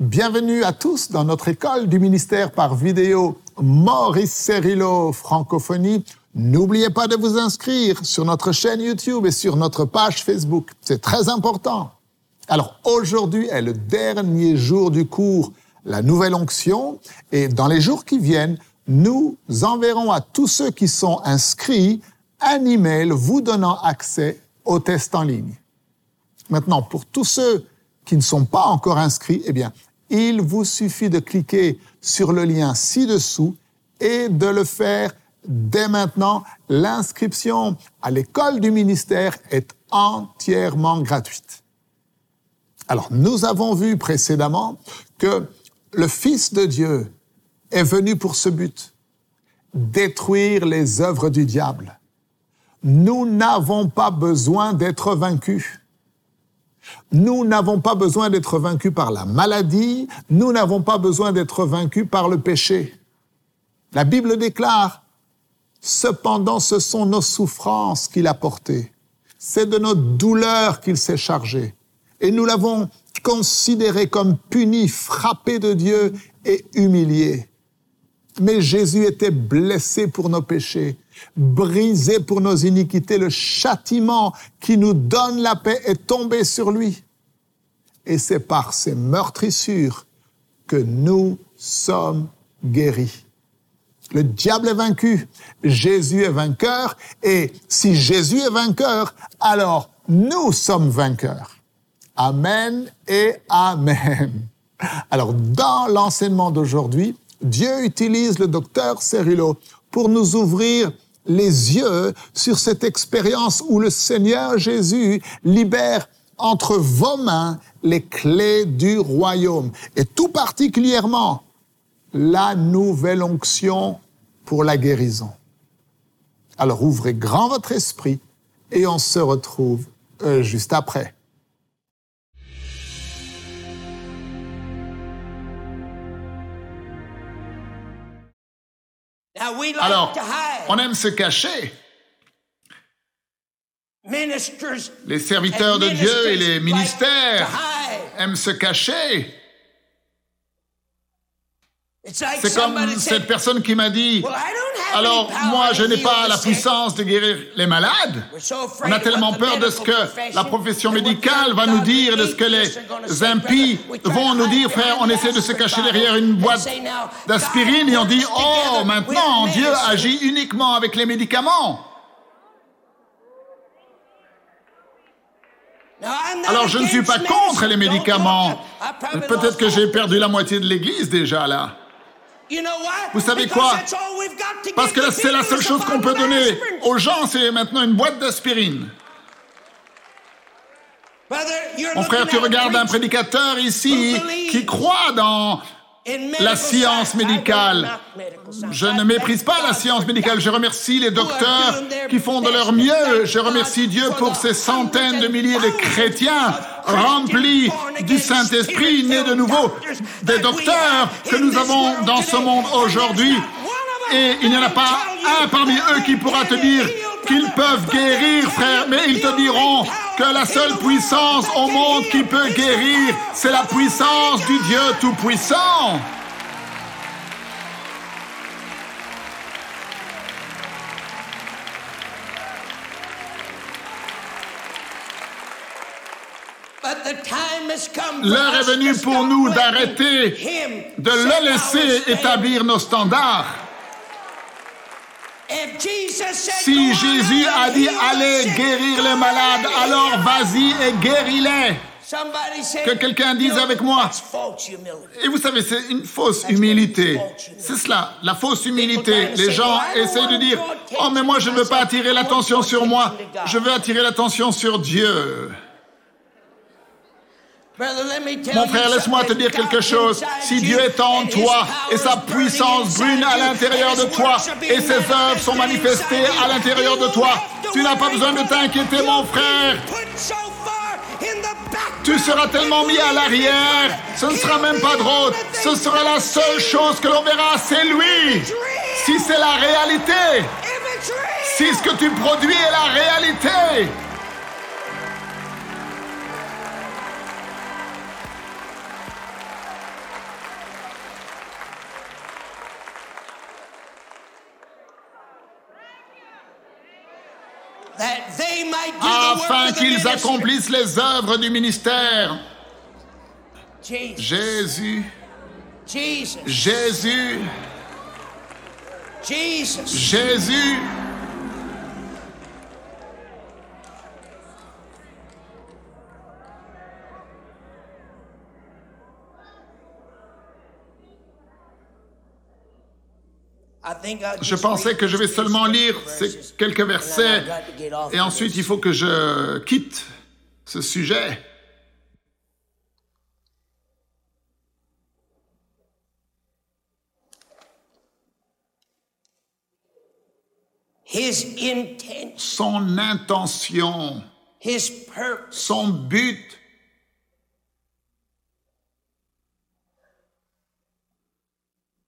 Bienvenue à tous dans notre école du ministère par vidéo Maurice Cerillo Francophonie. N'oubliez pas de vous inscrire sur notre chaîne YouTube et sur notre page Facebook. C'est très important. Alors aujourd'hui est le dernier jour du cours, la nouvelle onction, et dans les jours qui viennent, nous enverrons à tous ceux qui sont inscrits un email vous donnant accès au test en ligne. Maintenant, pour tous ceux qui ne sont pas encore inscrits, eh bien, il vous suffit de cliquer sur le lien ci-dessous et de le faire dès maintenant. L'inscription à l'école du ministère est entièrement gratuite. Alors, nous avons vu précédemment que le Fils de Dieu est venu pour ce but, détruire les œuvres du diable. Nous n'avons pas besoin d'être vaincus. Nous n'avons pas besoin d'être vaincus par la maladie, nous n'avons pas besoin d'être vaincus par le péché. La Bible déclare, cependant ce sont nos souffrances qu'il a portées, c'est de nos douleurs qu'il s'est chargé, et nous l'avons considéré comme puni, frappé de Dieu et humilié. Mais Jésus était blessé pour nos péchés, brisé pour nos iniquités. Le châtiment qui nous donne la paix est tombé sur lui. Et c'est par ces meurtrissures que nous sommes guéris. Le diable est vaincu, Jésus est vainqueur, et si Jésus est vainqueur, alors nous sommes vainqueurs. Amen et Amen. Alors, dans l'enseignement d'aujourd'hui, Dieu utilise le docteur Cerillo pour nous ouvrir les yeux sur cette expérience où le Seigneur Jésus libère entre vos mains les clés du royaume et tout particulièrement la nouvelle onction pour la guérison. Alors ouvrez grand votre esprit et on se retrouve euh, juste après. Alors, on aime se cacher. Les serviteurs de Dieu et les ministères aiment se cacher. C'est comme cette personne qui m'a dit, alors moi je n'ai pas la puissance de guérir les malades. On a tellement peur de ce que la profession médicale va nous dire, de ce que les impies vont nous dire, frère, on essaie de se cacher derrière une boîte d'aspirine et on dit, oh maintenant Dieu agit uniquement avec les médicaments. Alors je ne suis pas contre les médicaments. Peut-être que j'ai perdu la moitié de l'église déjà là. Vous savez quoi? Parce que c'est la seule chose qu'on peut donner aux gens, c'est maintenant une boîte d'aspirine. Mon frère, tu regardes un prédicateur ici qui croit dans la science médicale. Je ne méprise pas la science médicale. Je remercie les docteurs qui font de leur mieux. Je remercie Dieu pour ces centaines de milliers de chrétiens remplis du Saint-Esprit, nés de nouveau, des docteurs que nous avons dans ce monde aujourd'hui. Et il n'y en a pas un parmi eux qui pourra te dire qu'ils peuvent guérir, frère, mais ils te diront que la seule puissance au monde qui peut guérir, c'est la puissance du Dieu Tout-Puissant. L'heure est venue pour nous d'arrêter de le laisser établir nos standards. Si Jésus a dit allez guérir les malades, alors vas-y et guéris-les. Que quelqu'un dise avec moi. Et vous savez, c'est une fausse humilité. C'est cela, la fausse humilité. Les gens essayent de dire, oh mais moi je ne veux pas attirer l'attention sur moi, je veux attirer l'attention sur Dieu. Mon frère, laisse-moi te dire quelque chose. Si Dieu est en toi et sa puissance brune à l'intérieur de toi et ses œuvres sont manifestées à l'intérieur de toi, tu n'as pas besoin de t'inquiéter, mon frère. Tu seras tellement mis à l'arrière, ce ne sera même pas drôle. Ce sera la seule chose que l'on verra, c'est lui. Si c'est la réalité, si ce que tu produis est la réalité, afin qu'ils accomplissent les œuvres du ministère. Jésus. Jésus, Jesus. Jésus. Je pensais que je vais seulement lire ces quelques versets. et ensuite il faut que je quitte ce sujet. Son intention, son but, was to make you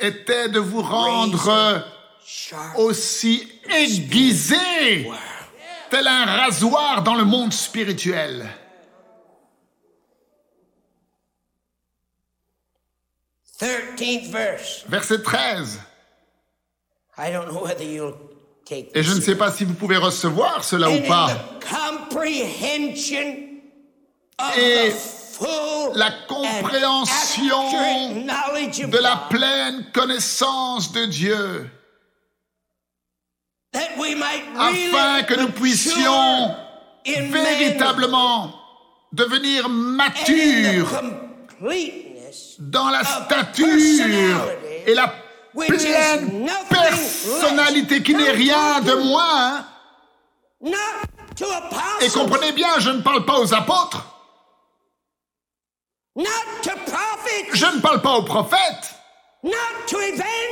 était de vous rendre aussi aiguisé, tel un rasoir dans le monde spirituel. Thirteenth verse. Verset 13. I don't know whether you'll take Et je ne sais pas si vous pouvez recevoir cela ou pas. Et la compréhension de la pleine connaissance de Dieu, afin que nous puissions véritablement devenir matures dans la stature et la pleine personnalité qui n'est rien de moins. to Et comprenez bien, je ne parle pas aux apôtres, not to prophets, je ne parle pas aux prophètes, not to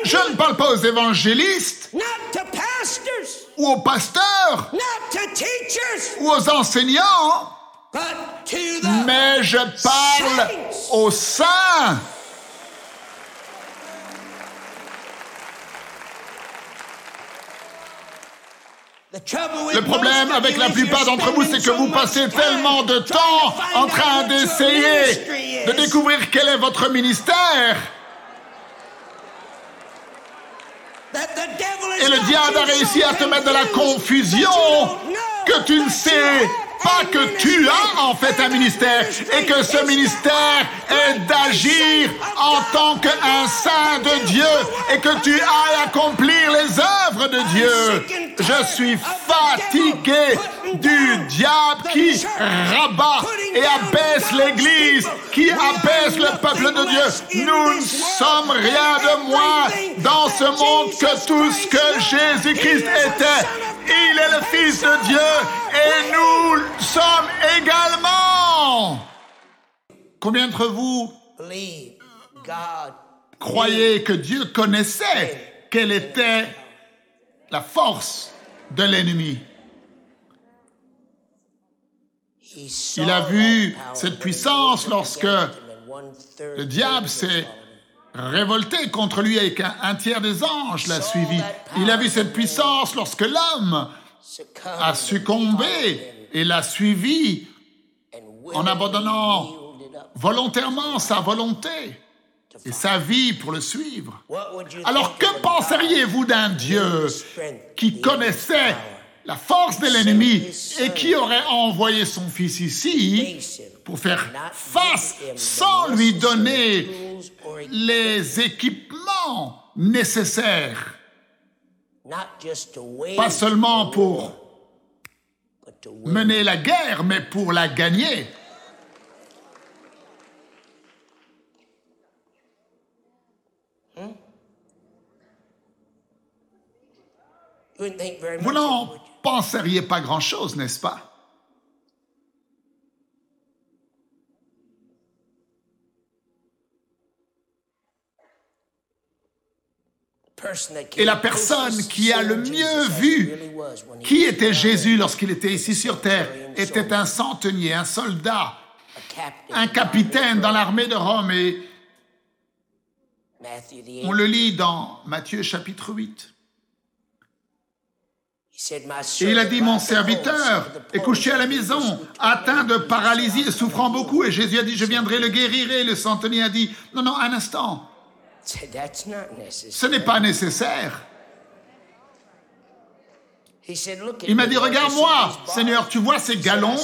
je ne parle pas aux évangélistes. Not to pastors, ou aux pasteurs. Not to teachers, ou aux enseignants, but to the mais je parle aux saints. Le problème avec la plupart d'entre vous, c'est que vous passez tellement de temps en train d'essayer de découvrir quel est votre ministère. Et le diable a réussi à te mettre de la confusion que tu ne sais pas que tu as en fait un ministère et que ce ministère est d'agir en tant qu'un saint de Dieu et que tu ailles accomplir les œuvres de Dieu. Je suis fatigué du diable qui rabat et abaisse l'Église, qui abaisse le peuple de Dieu. Nous ne sommes rien de moins dans ce monde que tout ce que. Jésus-Christ était. Il est le Fils de Dieu et nous sommes également. Combien d'entre vous croyez que Dieu connaissait quelle était la force de l'ennemi? Il a vu cette puissance lorsque le diable s'est révolté contre lui avec un, un tiers des anges l'a suivi. Il a vu cette puissance lorsque l'homme a succombé et l'a suivi en abandonnant volontairement sa volonté et sa vie pour le suivre. Alors que penseriez-vous d'un Dieu qui connaissait la force de l'ennemi et qui aurait envoyé son fils ici pour faire face sans lui donner les équipements nécessaires, pas seulement pour war, but to win. Mener la guerre, mais pour la gagner. Very Vous n'en penseriez pas grand-chose, n'est-ce pas? Et la personne qui a le mieux vu qui était Jésus lorsqu'il était ici sur terre était un centenier, un soldat, un capitaine dans l'armée de Rome. Et on le lit dans Matthieu chapitre 8. He said, My Et il a dit, mon serviteur est couché à la maison, atteint de paralysie et souffrant beaucoup. Et Jésus a dit, je viendrai le guérir. Et le centenier a dit, non, non, un instant, ce n'est pas nécessaire. He said, Look at Il m'a dit, regarde-moi? Seigneur, tu vois ces galons?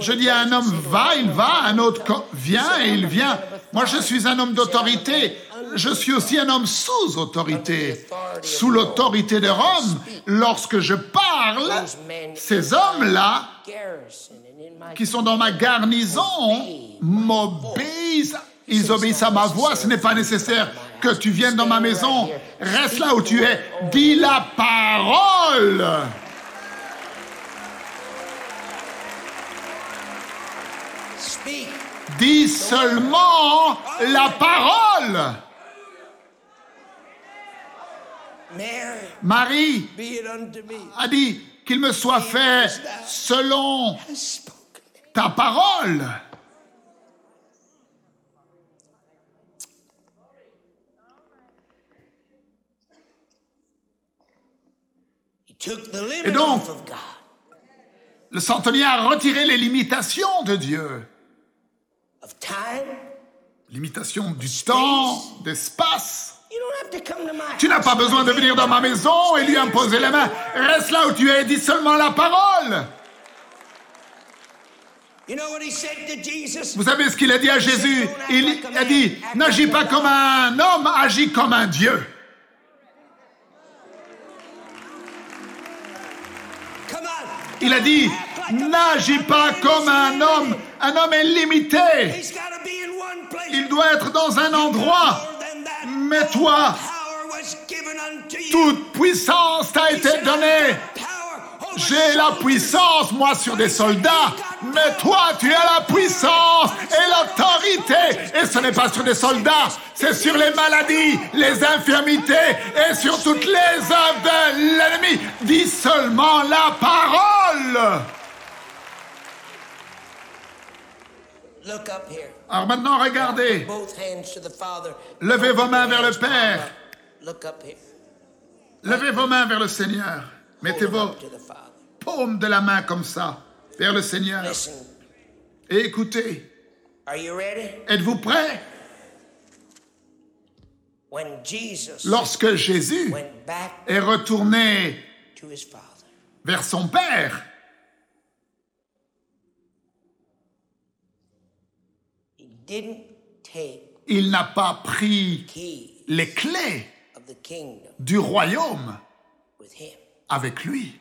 Je dis à un homme, va, il va, un autre vient et il vient. Moi, je suis un homme d'autorité. Je suis aussi un homme sous autorité, sous l'autorité de Rome. Lorsque je parle, ces hommes-là, qui sont dans ma garnison, m'obéissent. Ils obéissent à ma voix. Ce n'est pas nécessaire que tu viennes dans ma maison. Reste là où tu es. Dis la parole. Dis seulement la parole. Marie a dit qu'il me soit fait selon ta parole. Et donc- off of God. Le centenier a retiré les limitations de Dieu. Limitation du temps, d'espace. Tu n'as pas besoin de venir dans ma maison et lui imposer les mains. Reste là où tu es, dis seulement la parole. Vous savez ce qu'il a dit à Jésus? Il a dit, n'agis pas comme un homme, agis comme un Dieu. Il a dit, n'agis pas comme un homme. Un homme est limité. Il doit être dans un endroit. Mais toi, toute puissance t'a été donnée. J'ai la puissance, moi, sur des soldats. Mais toi, tu as la puissance et l'autorité. Et ce n'est pas sur des soldats, c'est sur les maladies, les infirmités et sur toutes les œuvres de l'ennemi. Dis seulement la parole. Look up here. Alors maintenant, regardez. Both hands to the Father. Levez vos mains vers le Père. Levez vos mains vers le Seigneur. Mettez vos paumes de la main comme ça vers le Seigneur. Et écoutez, êtes-vous prêts? Lorsque Jésus est retourné vers son Père, il n'a pas pris les clés du royaume avec lui.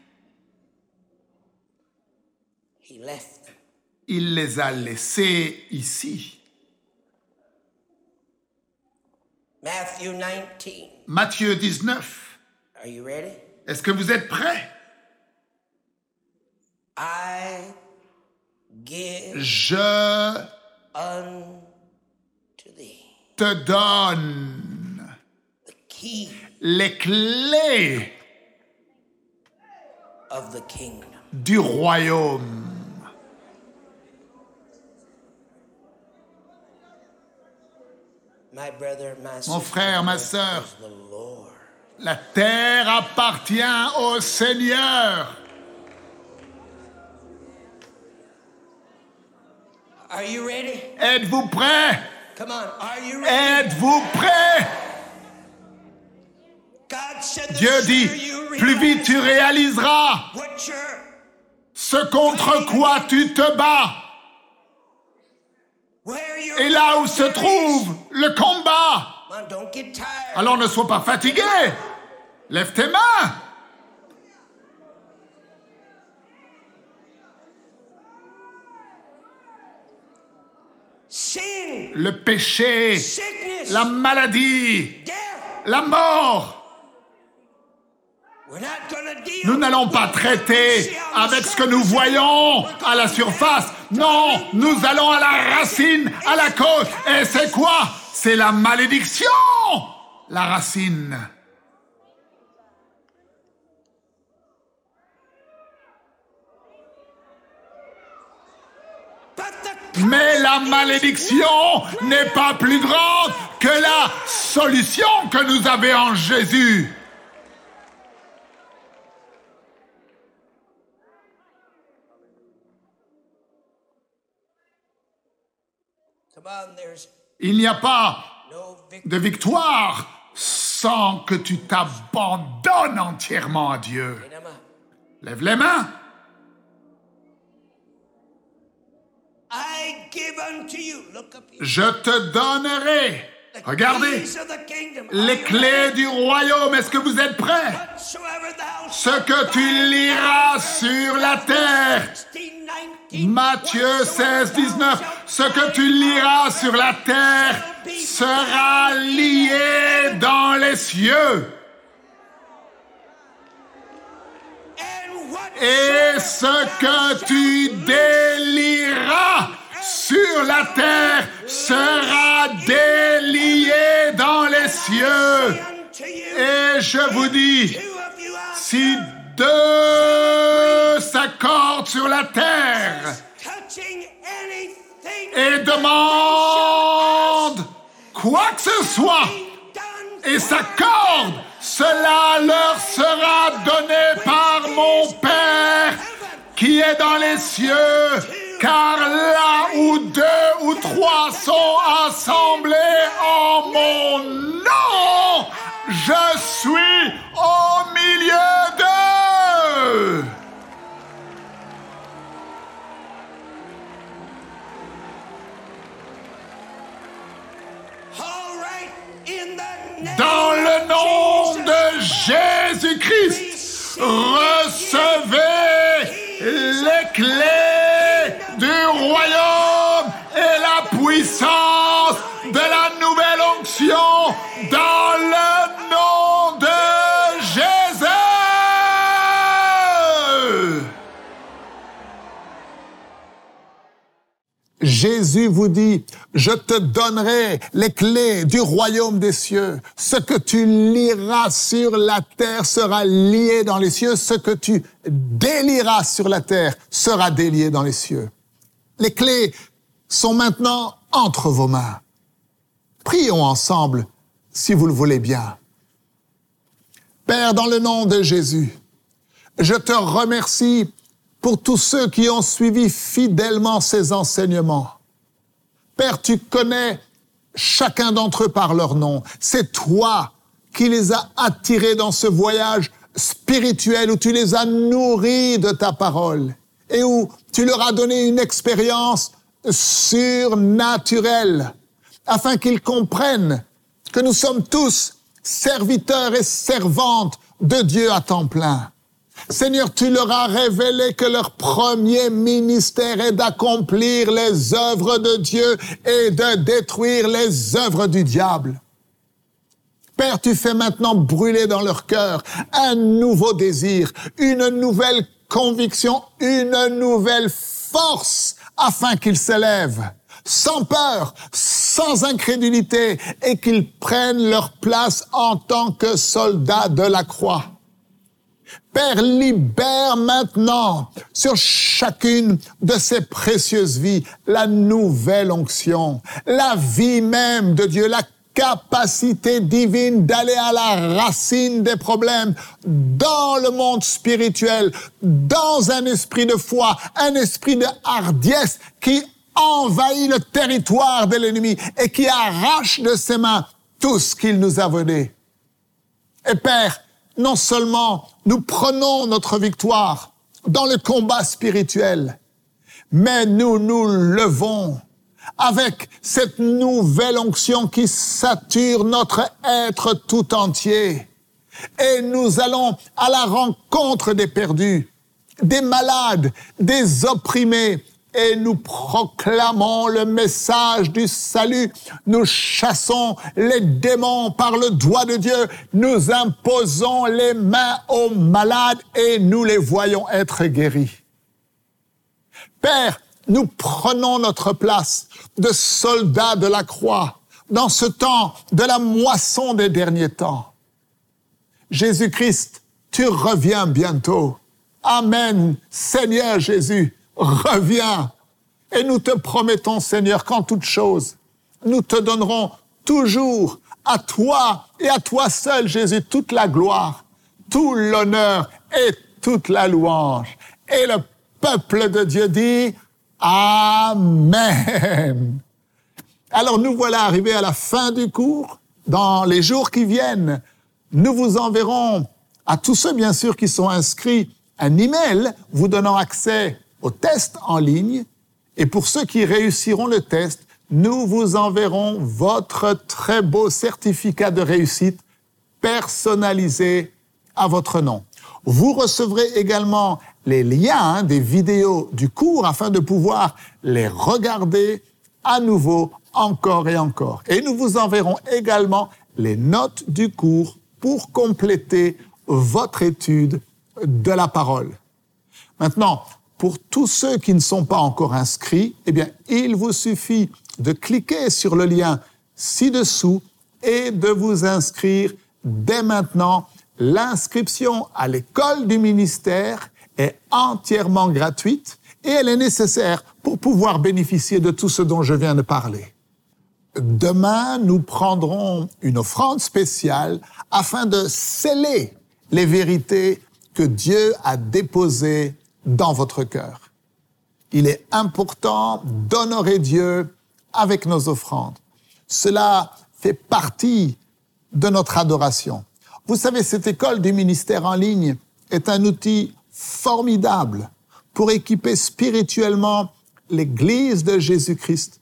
He left them. Il les a laissés ici. Matthew 19. Matthieu 19. Are you ready? Est-ce que vous êtes prêts? I give Je unto thee te donne the key les clés of the kingdom. du royaume. Mon frère, ma sœur, la terre appartient au Seigneur. Are you ready? Êtes-vous prêts? Come on. Are you ready? Êtes-vous prêts? Dieu dit, plus vite tu réaliseras ce contre quoi tu te bats. Et là où se trouve le combat. Alors ne sois pas fatigué. Lève tes mains. Le péché, la maladie, la mort. Nous n'allons pas traiter avec ce que nous voyons à la surface. Non, nous allons à la racine, à la cause. Et c'est quoi? C'est la malédiction. La racine. Mais la malédiction n'est pas plus grande que la solution que nous avons en Jésus. Il n'y a pas de victoire sans que tu t'abandonnes entièrement à Dieu. Lève les mains. Je te donnerai. Regardez. Les clés du royaume. Est-ce que vous êtes prêts? Ce que tu liras sur la terre. 16, 19. Matthieu 16, 19. Ce que tu liras sur la terre sera lié dans les cieux. Et ce que tu délieras sur la terre sera délié dans les cieux. Et je vous dis, si deux s'accordent sur la terre et demandent quoi que ce soit et s'accordent, cela leur sera donné par mon Père qui est dans les cieux, car là où deux ou trois sont assemblés en mon nom, je suis au milieu d'eux. Dans le nom de. Jésus-Christ, recevez Jésus vous dit, je te donnerai les clés du royaume des cieux. Ce que tu liras sur la terre sera lié dans les cieux. Ce que tu délieras sur la terre sera délié dans les cieux. Les clés sont maintenant entre vos mains. Prions ensemble, si vous le voulez bien. Père, dans le nom de Jésus, je te remercie pour tous ceux qui ont suivi fidèlement ces enseignements. Père, tu connais chacun d'entre eux par leur nom. C'est toi qui les as attirés dans ce voyage spirituel où tu les as nourris de ta parole et où tu leur as donné une expérience surnaturelle afin qu'ils comprennent que nous sommes tous serviteurs et servantes de Dieu à temps plein. Seigneur, tu leur as révélé que leur premier ministère est d'accomplir les œuvres de Dieu et de détruire les œuvres du diable. Père, tu fais maintenant brûler dans leur cœur un nouveau désir, une nouvelle conviction, une nouvelle force afin qu'ils s'élèvent sans peur, sans incrédulité et qu'ils prennent leur place en tant que soldats de la croix. Père, libère maintenant sur chacune de ces précieuses vies la nouvelle onction, la vie même de Dieu, la capacité divine d'aller à la racine des problèmes dans le monde spirituel, dans un esprit de foi, un esprit de hardiesse qui envahit le territoire de l'ennemi et qui arrache de ses mains tout ce qu'il nous a volé. Et Père, non seulement nous prenons notre victoire dans le combat spirituel, mais nous nous levons avec cette nouvelle onction qui sature notre être tout entier. Et nous allons à la rencontre des perdus, des malades, des opprimés, et nous proclamons le message du salut. Nous chassons les démons par le doigt de Dieu. Nous imposons les mains aux malades et nous les voyons être guéris. Père, nous prenons notre place de soldats de la croix dans ce temps de la moisson des derniers temps. Jésus-Christ, tu reviens bientôt. Amen. Seigneur Jésus, reviens. Et nous te promettons, Seigneur, qu'en toute chose, nous te donnerons toujours à toi et à toi seul, Jésus, toute la gloire, tout l'honneur et toute la louange. Et le peuple de Dieu dit Amen. Alors nous voilà arrivés à la fin du cours. Dans les jours qui viennent, nous vous enverrons à tous ceux, bien sûr, qui sont inscrits un email vous donnant accès au test en ligne. Et pour ceux qui réussiront le test, nous vous enverrons votre très beau certificat de réussite personnalisé à votre nom. Vous recevrez également les liens des vidéos du cours afin de pouvoir les regarder à nouveau encore et encore. Et nous vous enverrons également les notes du cours pour compléter votre étude de la parole. Maintenant, pour tous ceux qui ne sont pas encore inscrits, eh bien, il vous suffit de cliquer sur le lien ci-dessous et de vous inscrire dès maintenant. L'inscription à l'école du ministère est entièrement gratuite et elle est nécessaire pour pouvoir bénéficier de tout ce dont je viens de parler. Demain, nous prendrons une offrande spéciale afin de sceller les vérités que Dieu a déposées dans votre cœur. Il est important d'honorer Dieu avec nos offrandes. Cela fait partie de notre adoration. Vous savez, cette école du ministère en ligne est un outil formidable pour équiper spirituellement l'Église de Jésus-Christ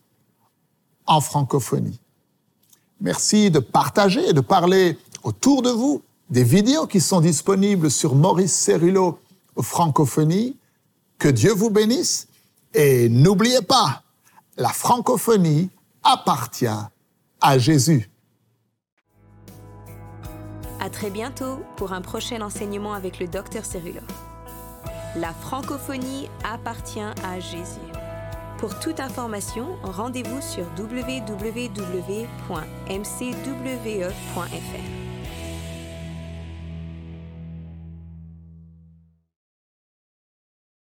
en francophonie. Merci de partager et de parler autour de vous des vidéos qui sont disponibles sur Maurice Cerullo Francophonie. Que Dieu vous bénisse et n'oubliez pas, la francophonie appartient à Jésus. À très bientôt pour un prochain enseignement avec le docteur Cerullo. La francophonie appartient à Jésus. Pour toute information, rendez-vous sur www.mcwe.fr.